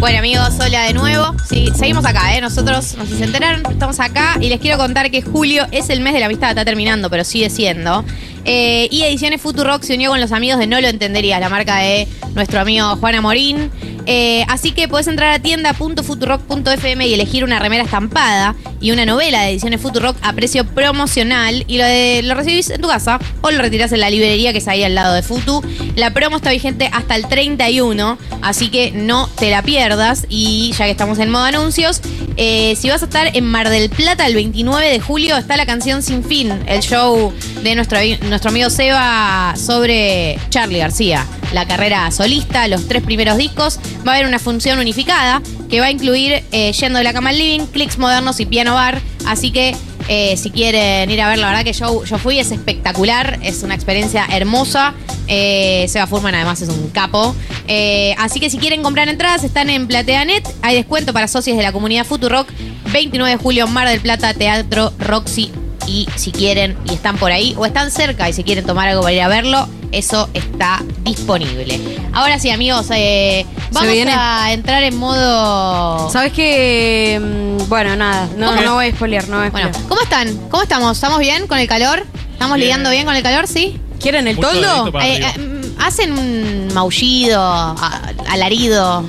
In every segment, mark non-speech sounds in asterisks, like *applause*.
Bueno amigos, hola de nuevo. Sí, seguimos acá, ¿eh? Nosotros, no sé si se enteraron, estamos acá y les quiero contar que julio es el mes de la amistad, está terminando, pero sigue siendo. Eh, y Ediciones Futurock se unió con los amigos de No Lo Entenderías, la marca de nuestro amigo Juan Amorín. Eh, así que puedes entrar a tienda.futurock.fm y elegir una remera estampada y una novela de Ediciones Futurock a precio promocional y lo, de- lo recibís en tu casa o lo retirás en la librería que es ahí al lado de Futu. La promo está vigente hasta el 31, así que no te la pierdas. Y ya que estamos en modo anuncios, eh, si vas a estar en Mar del Plata el 29 de julio, está la canción Sin Fin, el show de nuestro, nuestro amigo Seba sobre Charlie García, la carrera solista, los tres primeros discos. Va a haber una función unificada que va a incluir eh, Yendo de la Cama al Living, Clicks Modernos y Piano Bar. Así que eh, si quieren ir a ver, la verdad que yo, yo fui, es espectacular, es una experiencia hermosa. Eh, Seba Furman además es un capo. Eh, así que si quieren comprar entradas, están en PlateaNet. Hay descuento para socios de la comunidad Futurock. 29 de julio, Mar del Plata, Teatro Roxy. Y si quieren y están por ahí o están cerca y si quieren tomar algo para ir a verlo, eso está disponible. Ahora sí, amigos, eh, vamos viene? a entrar en modo... ¿Sabes qué? Mm, Bueno, nada, no, ¿Cómo? no voy a spoilear, no voy a Bueno. ¿cómo están? ¿Cómo estamos? ¿Estamos bien con el calor? ¿Estamos Bien. lidiando bien con el calor? ¿Sí? ¿Quieren el Mucho toldo? Eh, eh, mm, hacen un maullido, a- alarido.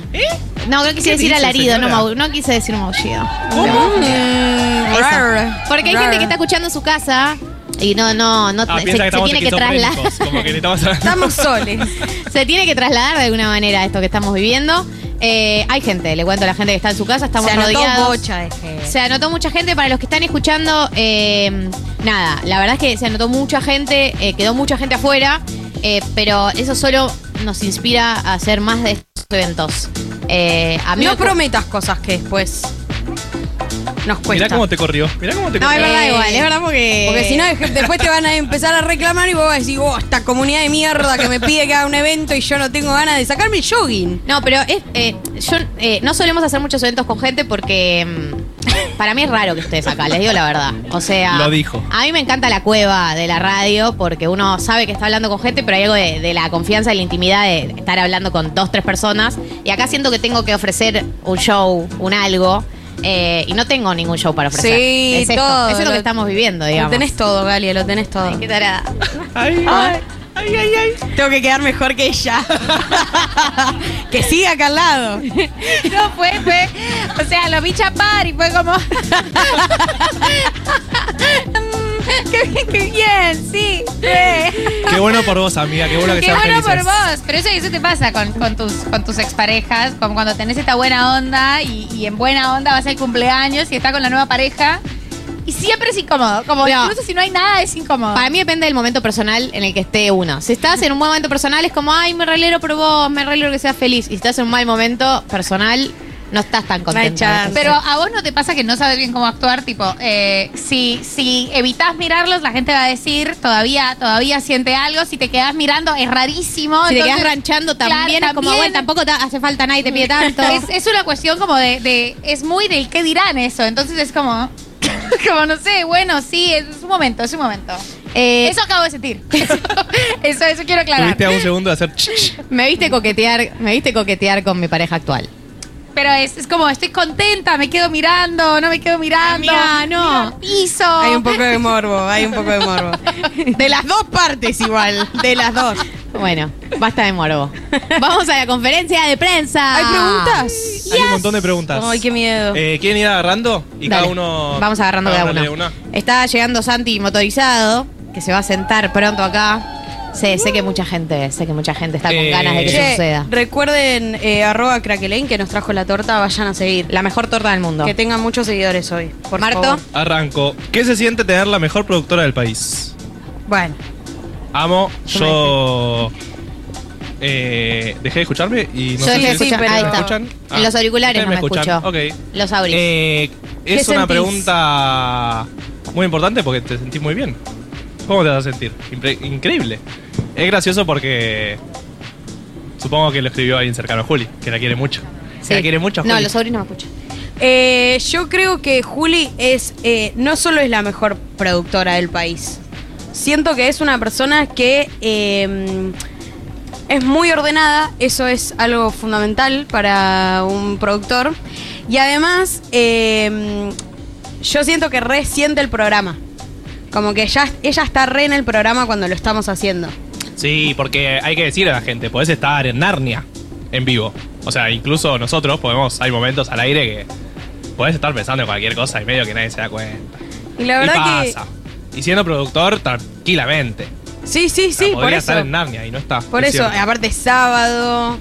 No, no quise ¿Qué decir dice, alarido, no, señora? mau- no quise decir maullido. Mm, Porque hay rar. gente que está escuchando en su casa y no, no, no Ah, se, se estamos tiene que trasladar. esquizofrénicos, Como que necesitamos Estamos soles. se tiene que trasladar de alguna manera esto que estamos viviendo. Eh, hay gente, le cuento a la gente que está en su casa, estamos Se anotó rodeados. bocha de gente. Se anotó mucha gente. Para los que están escuchando, eh, nada, la verdad es que se anotó mucha gente, eh, quedó mucha gente afuera, eh, pero eso solo nos inspira a hacer más de estos eventos. Eh, a mí No me- prometas cosas que después nos cuesta. Mirá cómo te corrió. Mirá cómo te No, es corrió. verdad igual, es verdad porque... Porque si no, después te van a empezar a reclamar y vos vas a decir, oh, esta comunidad de mierda que me pide que haga un evento y yo no tengo ganas de sacarme el jogging. No, pero es, eh, yo, eh, no solemos hacer muchos eventos con gente porque mm, para mí es raro que estés acá, les digo la verdad. O sea, Lo dijo. A mí me encanta la cueva de la radio porque uno sabe que está hablando con gente, pero hay algo de, de la confianza y la intimidad de estar hablando con dos, tres personas. Y acá siento que tengo que ofrecer un show, un algo. Eh, y no tengo ningún show para ofrecer. Sí, es esto, todo. Eso es lo que Lo- estamos viviendo, Lo digamos. tenés todo, Galia, lo tenés todo. Ay, qué tarada. Ay, *laughs* ay, ay, ay, ay. Tengo que quedar mejor que ella. *laughs* que siga acá al lado. *laughs* No, fue, fue. O sea, lo vi chapar y fue como. Mm, qué bien, qué bien, sí. re. Qué bueno por vos, amiga. Qué bueno que Qué sean bueno por felices. vos. Pero eso, eso te pasa con, con tus, con tus exparejas, como cuando tenés esta buena onda y, y en buena onda vas al cumpleaños y estás con la nueva pareja. Y siempre es incómodo. Como No. incluso si no hay nada, es incómodo. Para mí depende del momento personal en el que esté uno. Si estás en un buen momento personal es como, ay, me relero por vos, me relero que seas feliz. Y si estás en un mal momento personal, no estás tan contento. chance. Pero a vos no te pasa que no sabes bien cómo actuar, tipo, eh, si, si evitas mirarlos, la gente va a decir, todavía, todavía siente algo, si te quedas mirando, es rarísimo. si te entonces- quedas ranchando también Claro, es como, bueno, tampoco te hace falta nadie te pide tanto. Es, es una cuestión como de, de- es muy del qué dirán eso, entonces es como, *laughs* como no sé, bueno, sí, es, es un momento, es un momento. Eh, Eso acabo de sentir. *laughs* Eso, eso, eso quiero aclarar. Tuviste a un segundo de hacer. me viste coquetear, me viste coquetear con mi pareja actual. Pero es, es como, estoy contenta, me quedo mirando, no me quedo mirando. Amiga, no. miro al piso. Hay un poco de morbo, hay un poco de morbo. *laughs* De las dos partes igual, de las dos. Bueno, basta de morbo. Vamos a la conferencia de prensa. ¿Hay preguntas? Hay un montón de preguntas. Ay, qué miedo. Eh, ¿Quieren ir agarrando? Y Dale. cada uno. Vamos agarrando cada agarrarle uno. Está llegando Santi motorizado, que se va a sentar pronto acá. Sé, sé que mucha gente, sé que mucha gente está con Eh, ganas de que eso Che, suceda. recuerden eh, arroba crackelaine que nos trajo la torta, vayan a seguir. La mejor torta del mundo. Que tengan muchos seguidores hoy. Por Marto. favor. Arranco. ¿Qué se siente tener la mejor productora del país? Bueno, Amo. Yo. Eh, dejé de escucharme y no Yo sé dejé de si escuchar- ¿me ahí está. escuchan? En los auriculares ustedes no me escuchan. escucho. Ok. Los auris. Eh, ¿Qué es una sentís? pregunta muy importante porque te sentís muy bien. ¿Cómo te vas a sentir? Impre- increíble. Es gracioso porque supongo que lo escribió alguien cercano a Juli, que la quiere mucho. Sí. La quiere mucho a Juli. No, los no me escuchan. eh, yo creo que Juli es eh, no solo es la mejor productora del país. Siento que es una persona que eh, es muy ordenada, eso es algo fundamental para un productor. Y además, eh, yo siento que re siente el programa. Como que ya, ella está re en el programa cuando lo estamos haciendo. Sí, porque hay que decirle a la gente, podés estar en Narnia en vivo. O sea, incluso nosotros podemos, hay momentos al aire que podés estar pensando en cualquier cosa y medio que nadie se da cuenta. Y la y verdad pasa. Y siendo productor, tranquilamente. que. Sí, sí, O sea, sí, por podría eso. estar en Narnia y no está. Por es eso, cierto. aparte es sábado,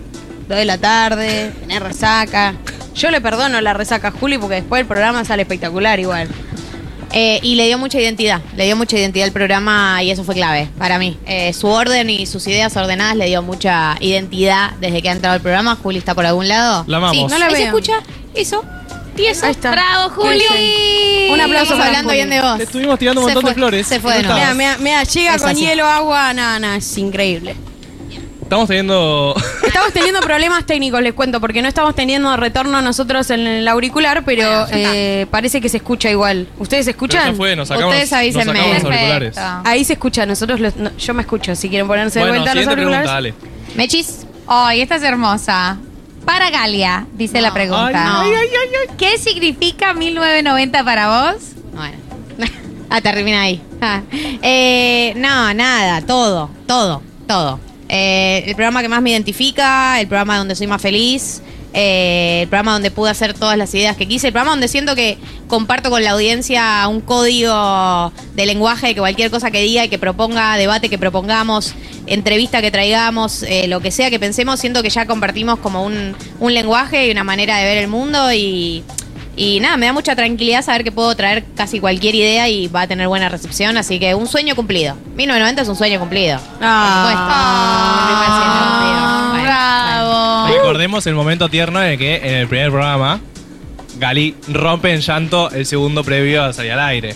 2 de la tarde, *laughs* tener resaca. Yo le perdono la resaca a Juli porque después el programa sale espectacular igual. Eh, y le dio mucha identidad, le dio mucha identidad al programa y eso fue clave para mí. Eh, su orden y sus ideas ordenadas le dio mucha identidad desde que ha entrado al programa. Juli está por algún lado. La amamos. Sí, No la se escucha eso y eso. Ahí está. ¡Bravo, Juli! Un aplauso Estamos hablando Juli. bien de vos. Le estuvimos tirando un montón fue, de flores. se fue de no nuevo. Mira, mira, mira, llega Es con así. hielo, agua, nada, nada, es increíble. Estamos teniendo. Estamos teniendo problemas técnicos, les cuento, porque no estamos teniendo retorno nosotros en el auricular, pero eh, parece que se escucha igual. ¿Ustedes escuchan? ya fue, nos sacamos, Ustedes nos avísenme. sacamos los Perfecto. auriculares. Ahí se escucha, nosotros los- no, yo me escucho, si quieren ponerse de vuelta los auriculares. pregunta, dale. Mechis. Ay, esta es hermosa. Para Galia, dice la pregunta. Ay, ay, ay, ay, ¿Qué significa 1990 para vos? Bueno. *laughs* ah, termina ahí. Ah. Eh, no, nada, todo, todo, todo. Eh, el programa que más me identifica, el programa donde soy más feliz, eh, el programa donde pude hacer todas las ideas que quise, el programa donde siento que comparto con la audiencia un código de lenguaje que cualquier cosa que diga y que proponga, debate que propongamos, entrevista que traigamos, eh, lo que sea que pensemos, siento que ya compartimos como un, un lenguaje y una manera de ver el mundo y, y nada, me da mucha tranquilidad saber que puedo traer casi cualquier idea y va a tener buena recepción, así que un sueño cumplido. 1990 es un sueño cumplido. Ah. Por supuesto. Mi primer sueño cumplido. Bueno, ¡Bravo! Recordemos el momento tierno en el que en el primer programa Gali rompe en llanto el segundo previo a salir al aire.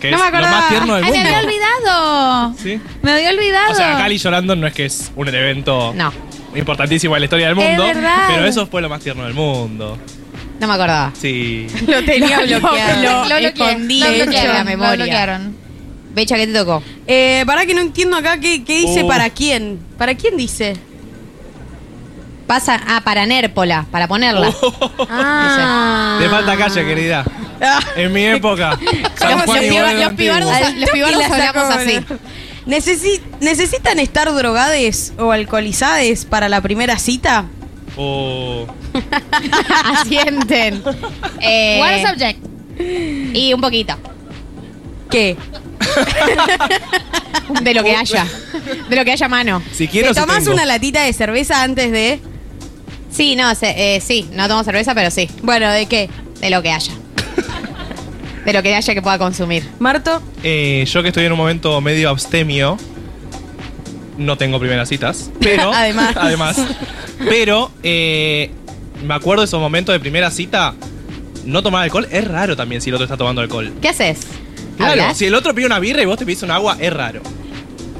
Que No es me lo acordaba. más tierno del ¡Ay, me mundo. había olvidado! ¿Sí? Me había olvidado. O sea, Gali llorando no es que es un evento No, importantísimo en la historia del Es mundo, verdad. pero eso fue lo más tierno del mundo. No me acordaba. Sí. *laughs* Lo tenía bloqueado. lo- Lo escondí lo de bloquearon, la memoria. Lo bloquearon. Becha, ¿qué te tocó? Eh, para que no entiendo acá qué, qué dice Oh. para quién. ¿Para quién dice? Pasa, ah, para Nérpola, para ponerla. Ah. *laughs* Te falta calle, querida. En mi época. *laughs* San Los- Juan los y pibar- Boedo los antiguo. pibardos- los pibardos la sacó, hablamos así. boludo. Necesi- ¿Necesitan estar drogades o alcoholizadas para la primera cita? Oh. *laughs* Asienten. Eh, What subject? y un poquito. ¿Qué? *laughs* De lo que haya. De lo que haya a mano. Si quiero, ¿Te sí tomás tengo. una latita de cerveza antes de...? Sí, no, se- eh, sí, no tomo cerveza, pero sí. Bueno, ¿de qué? De lo que haya. De lo que haya que pueda consumir. ¿Marto? Eh, yo que estoy en un momento medio abstemio, no tengo primeras citas, *laughs* pero Además. además, pero eh, me acuerdo de esos momentos de primera cita, no tomar alcohol es raro también si el otro está tomando alcohol. ¿Qué haces? Claro, ¿Hablas? si el otro pide una birra y vos te pides un agua, es raro.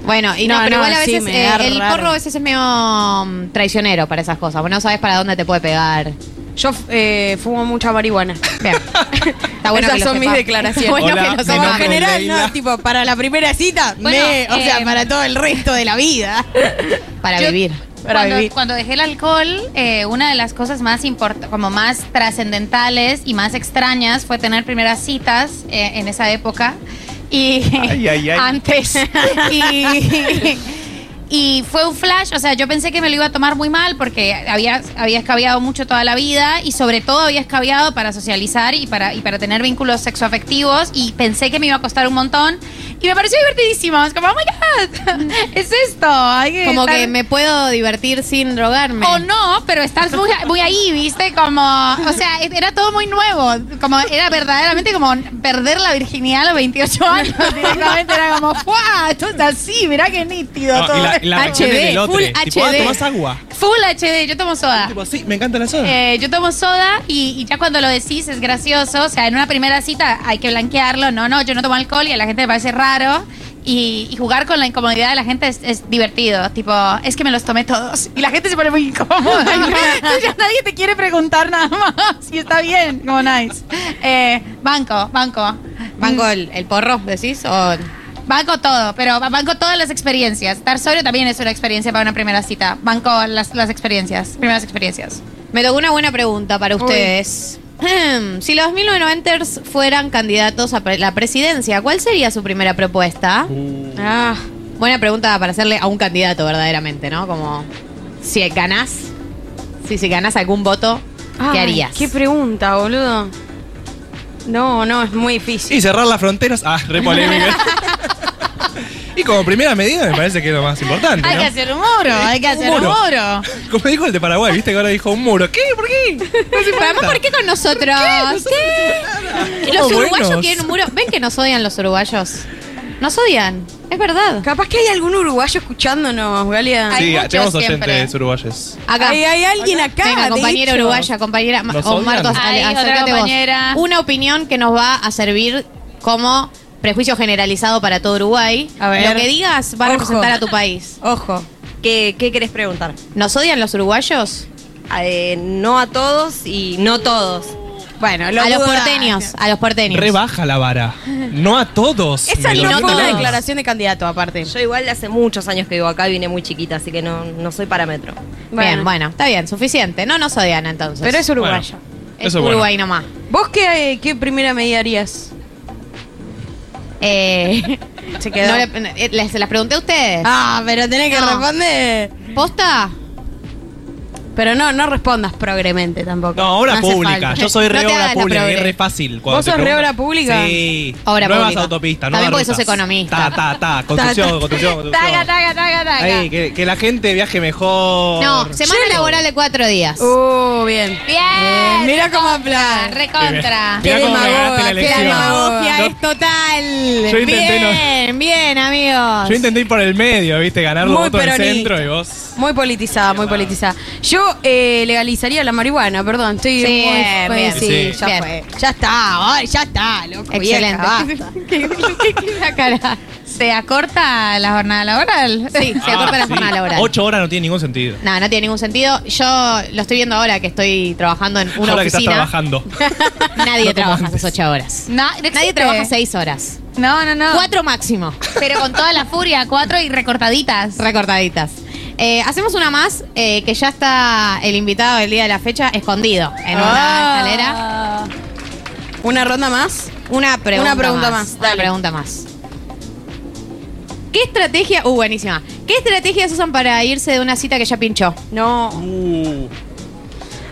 Bueno, y no, No, pero no, igual a sí, veces me eh, da el raro. porro a veces es medio mm, traicionero para esas cosas. Bueno, no sabes para dónde te puede pegar. Yo eh, fumo mucha marihuana. Bien. *laughs* *laughs* Está bueno Esas que son mis declaraciones. Bueno Hola, que lo en general, Leila. no, tipo, para la primera cita, Bueno, me- o sea, eh, para todo el resto de la vida. *laughs* Para Yo- vivir. Para cuando, vivir. cuando dejé el alcohol, eh, una de las cosas más import como más trascendentales y más extrañas fue tener primeras citas eh, en esa época. Y Ay, ay, ay. *laughs* antes. *laughs* y, y fue un flash, o sea, yo pensé que me lo iba a tomar muy mal porque había, había escabiado mucho toda la vida y sobre todo había escabiado para socializar y para, y para tener vínculos sexoafectivos y pensé que me iba a costar un montón y me pareció divertidísimo. Es como, oh my God, *laughs* es esto. hay que Como estar- que me puedo divertir sin drogarme. o no, pero estás muy, muy ahí, ¿viste? Como, o sea, era todo muy nuevo. Como era verdaderamente como perder la virginidad a los 28 años. *laughs* Directamente era como, ¡guau! Esto es así, mirá qué nítido No, todo. y la, y la HD, del otro, full tipo, ah, HD. tomás agua. Full HD, yo tomo soda. Tipo, sí, me encanta la soda. Eh, yo tomo soda y, y ya cuando lo decís es gracioso. O sea, en una primera cita hay que blanquearlo. No, no, yo no tomo alcohol y a la gente le parece raro. Y, y jugar con la incomodidad de la gente es, es divertido. Tipo, es que me los tomé todos. Y la gente se pone muy incómoda. *laughs* Entonces ya nadie te quiere preguntar nada más. Y está bien, como nice. Eh, banco, banco. ¿Banco el, el porro, decís? O Banco todo, pero banco todas las experiencias. Estar sobrio también es una experiencia para una primera cita. Banco las, las experiencias, primeras experiencias. Me tocó una buena pregunta para ustedes. *clears throat* Si los 1990ers fueran candidatos a pre- la presidencia, ¿cuál sería su primera propuesta? Ah, Buena pregunta para hacerle a un candidato verdaderamente, ¿no? Como si ganás, si, si ganás algún voto, ¿qué ay, harías? ¿Qué pregunta, boludo? No, no, es muy difícil. Y cerrar las fronteras. Ah, re polémica. *laughs* y como primera medida me parece que es lo más importante. Hay ¿no? que hacer un muro, hay que hacer un muro. muro. Como dijo el de Paraguay, viste que ahora dijo un muro. ¿Qué? ¿Por qué? No además. ¿por qué con nosotros? ¿Qué? Los Somos uruguayos buenos. quieren un muro. ¿Ven que nos odian los uruguayos? Nos odian, es verdad. Capaz que hay algún uruguayo escuchándonos, Galia. Sí, tenemos siempre. oyentes uruguayos. Acá. Hay, hay alguien acá. Venga, compañera hecho. uruguaya, compañera Ma- ¿Nos Omar, odian? dos- Ay, otra acércate vos. compañera. Una opinión que nos va a servir como prejuicio generalizado para todo Uruguay. A ver. Lo que digas va a Ojo. representar a tu país. Ojo. ¿Qué, qué querés preguntar? ¿Nos odian los uruguayos? Eh, no a todos y no todos. Bueno, lo a los porteños, a los porteños. Rebaja la vara. No a todos. Esa Me lo no fue una declaración de candidato, aparte. Yo igual hace muchos años que vivo acá y vine muy chiquita, así que no, no soy parámetro. Bien, bueno, está bien, suficiente. No nos odian entonces. Pero es uruguayo. Es Eso es bueno. Uruguay nomás. ¿Vos qué, qué primera medida harías? Eh, Se quedó. no le- eh, les, se las pregunté a ustedes. Ah, pero tenés que No. responder. ¿Posta? Pero no, no respondas progremente tampoco. No, obra hace pública. falta. Yo soy No re te obra hagas la pública, progre. es re fácil. cuando ¿Vos te sos re preguntan. obra pública? Sí. Obra nuevas pública. autopistas, También porque sos rutas. economista. Ta, ta, ta. Construcción, construcción, construcción. Taca, taca, taca, taca. Que, que la gente viaje mejor. No, semana laboral de cuatro días. Uh, bien. Bien. Mira cómo aplaude. Recontra. Mirá cómo me ganaste la qué elección. Es total. Yo intenté no- bien, bien, amigos. Yo intenté ir por el medio, viste, ganar los Muy votos del centro y vos. Muy politizada, muy politizada. Yo eh, legalizaría la marihuana, perdón. Estoy Sí, muy- bien, fue- bien. sí, Sí. ya Bien. fue. Ya está, ay, ya está, loco. Excelente. vieja, basta. ¿Qué, qué- qué- la cara? ¿Se acorta la jornada laboral? Sí, se acorta la Ah, sí. jornada laboral. Ocho horas no tiene ningún sentido. No, no tiene ningún sentido. Yo lo estoy viendo ahora que estoy trabajando en una Ahora que estás oficina. trabajando. *laughs* Nadie No como trabaja antes. esas ocho horas. No, no Nadie existe. trabaja seis horas. No, no, no. Cuatro máximo. Pero con toda la furia, cuatro y recortaditas. Recortaditas. Eh, hacemos una más eh, que ya está el invitado del día de la fecha escondido en una Ah. escalera. ¿Una ronda más? Una pregunta, Una pregunta más. más, Una dale. pregunta más. ¿Qué estrategia? Uh, buenísima. ¿Qué estrategias usan para irse de una cita que ya pinchó? No. Uh,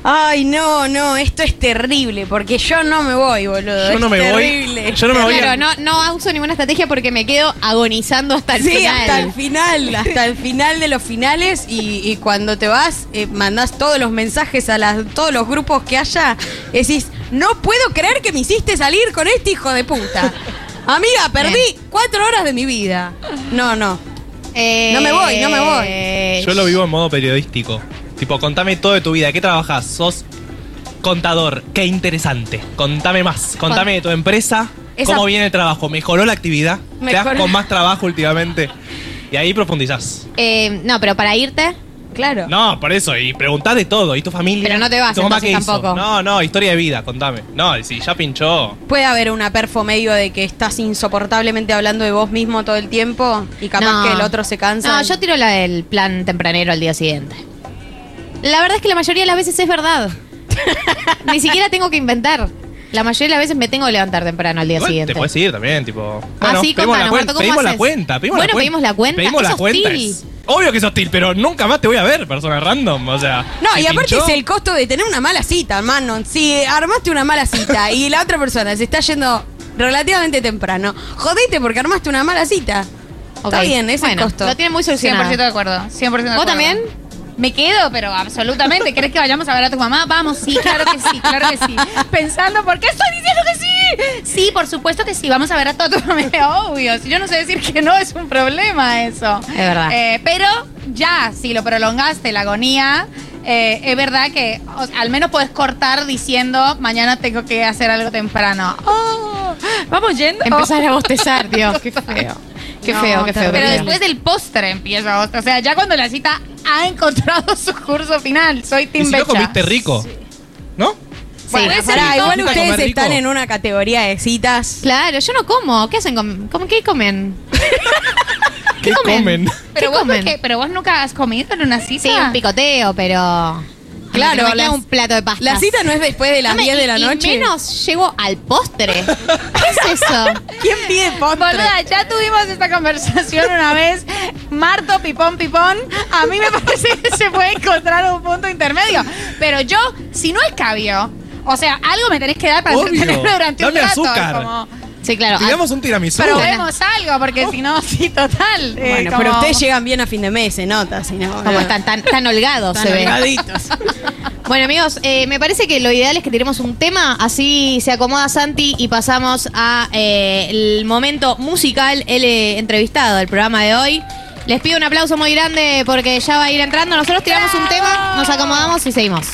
Ay, no, no, esto es terrible, porque yo no me voy, boludo. Yo no es me voy. terrible. Yo no me voy. Claro, no, no uso ninguna estrategia porque me quedo agonizando hasta el Sí, final. hasta el final, hasta el final de los finales y, y cuando te vas, eh, mandás todos los mensajes a las, todos los grupos que haya, decís, no puedo creer que me hiciste salir con este hijo de puta. Amiga, perdí cuatro horas de mi vida. No, no. Eh, No me voy, no me voy. Yo lo vivo en modo periodístico. Tipo, contame todo de tu vida. ¿Qué trabajas? ¿Sos contador? Qué interesante. Contame más. Contame de tu empresa. Esa- ¿Cómo viene el trabajo? ¿Mejoró la actividad? ¿Te das Mejoró. con más trabajo últimamente? Y ahí profundizás. Eh, no, pero para irte, Claro. No, por eso. Y preguntá de todo. ¿Y tu familia? Pero no te vas, ¿Tu mamá entonces, qué hizo? tampoco. No, no, historia de vida. Contame. No, si ya pinchó. Puede haber una perfo medio de que estás insoportablemente hablando de vos mismo todo el tiempo y capaz No. que el otro se cansa. No, yo tiro la del plan tempranero al día siguiente. La verdad es que la mayoría de las veces es verdad. *laughs* Ni siquiera tengo que inventar. La mayoría de las veces me tengo que levantar temprano al día Igual siguiente. Te puedes ir también, tipo. Ah, sí, pedimos la contanos, cuenta. Marto, ¿cómo Pedimos la haces? cuenta. Pedimos Bueno, la cuenta. pedimos la cuenta. Pedimos Es la cuenta. hostil. Es- obvio que es hostil, pero nunca más te voy a ver, persona random. O sea. No, y aparte pinchó- es el costo de tener una mala cita, hermano. Si armaste una mala cita *laughs* y la otra persona se está yendo relativamente temprano, jodete porque armaste una mala cita. Está bien, ese es Bueno, el costo. Lo tiene muy 100% solucionado. de acuerdo. 100% de acuerdo. ¿Vos también? Me quedo, pero absolutamente. ¿Querés que vayamos a ver a tu mamá? Vamos, sí, claro que sí, claro que sí. *laughs* Pensando, ¿por qué estoy sí? Por supuesto que sí, vamos a ver a toda tu familia, obvio. Si yo no sé decir que no, es un problema eso. Es verdad. Eh, pero ya, si lo prolongaste, la agonía, eh, es verdad que o sea, al menos puedes cortar diciendo, mañana tengo que hacer algo temprano. Oh, vamos yendo. Empezar a bostezar, *laughs* Dios, qué feo. Qué No, feo, qué feo. Pero qué feo. después del postre empieza a bostezar. O sea, ya cuando la cita ha encontrado su curso final. Soy ¿Y Tim si no Becha. comiste rico? Bueno, pará, igual ¿Nunca ustedes rico? están en una categoría de citas. Claro, yo no como. ¿Qué hacen? con- ¿Cómo, ¿Qué comen? ¿Qué comen? Pero ¿Qué vos, comen? por qué? pero vos nunca has comido en una cita. Sí, un picoteo, pero. Claro, no me las- un plato de pasta. La cita no es después de las 10 de la noche. Y menos llego al postre. ¿Qué es eso? *laughs* ¿Quién pide postre? Boluda, ya tuvimos esta conversación una vez. Marto, pipón, pipón. A mí me *laughs* parece que se puede encontrar un punto intermedio. Pero yo, si no escabio, o sea, algo me tenés que dar para Obvio. entretenerme durante Dame un rato. azúcar. Como, Sí, claro. Digamos un tiramisú. probemos algo, porque si no, *laughs* sí, total. eh, Bueno, como- pero ustedes llegan bien a fin de mes, se nota, si no. Como están tan, tan holgados, Están se ve. holgaditos. *laughs* Bueno, amigos, eh, me parece que lo ideal es que tiremos un tema, así se acomoda Santi y pasamos a eh, el momento musical, el eh, entrevistado del programa de hoy. Les pido un aplauso muy grande porque ya va a ir entrando. Nosotros tiramos un tema, nos acomodamos y seguimos.